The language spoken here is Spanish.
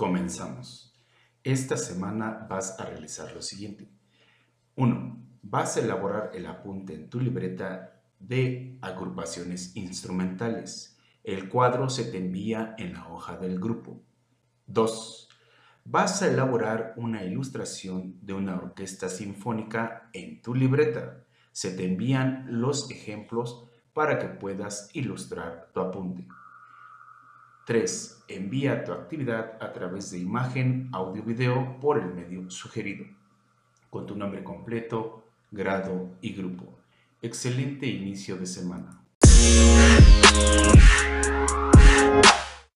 Comenzamos. Esta semana vas a realizar lo siguiente. 1. Vas a elaborar el apunte en tu libreta de agrupaciones instrumentales. El cuadro se te envía en la hoja del grupo. 2. Vas a elaborar una ilustración de una orquesta sinfónica en tu libreta. Se te envían los ejemplos para que puedas ilustrar tu apunte. 3. Envía tu actividad a través de imagen, audio, video por el medio sugerido, con tu nombre completo, grado y grupo. Excelente inicio de semana.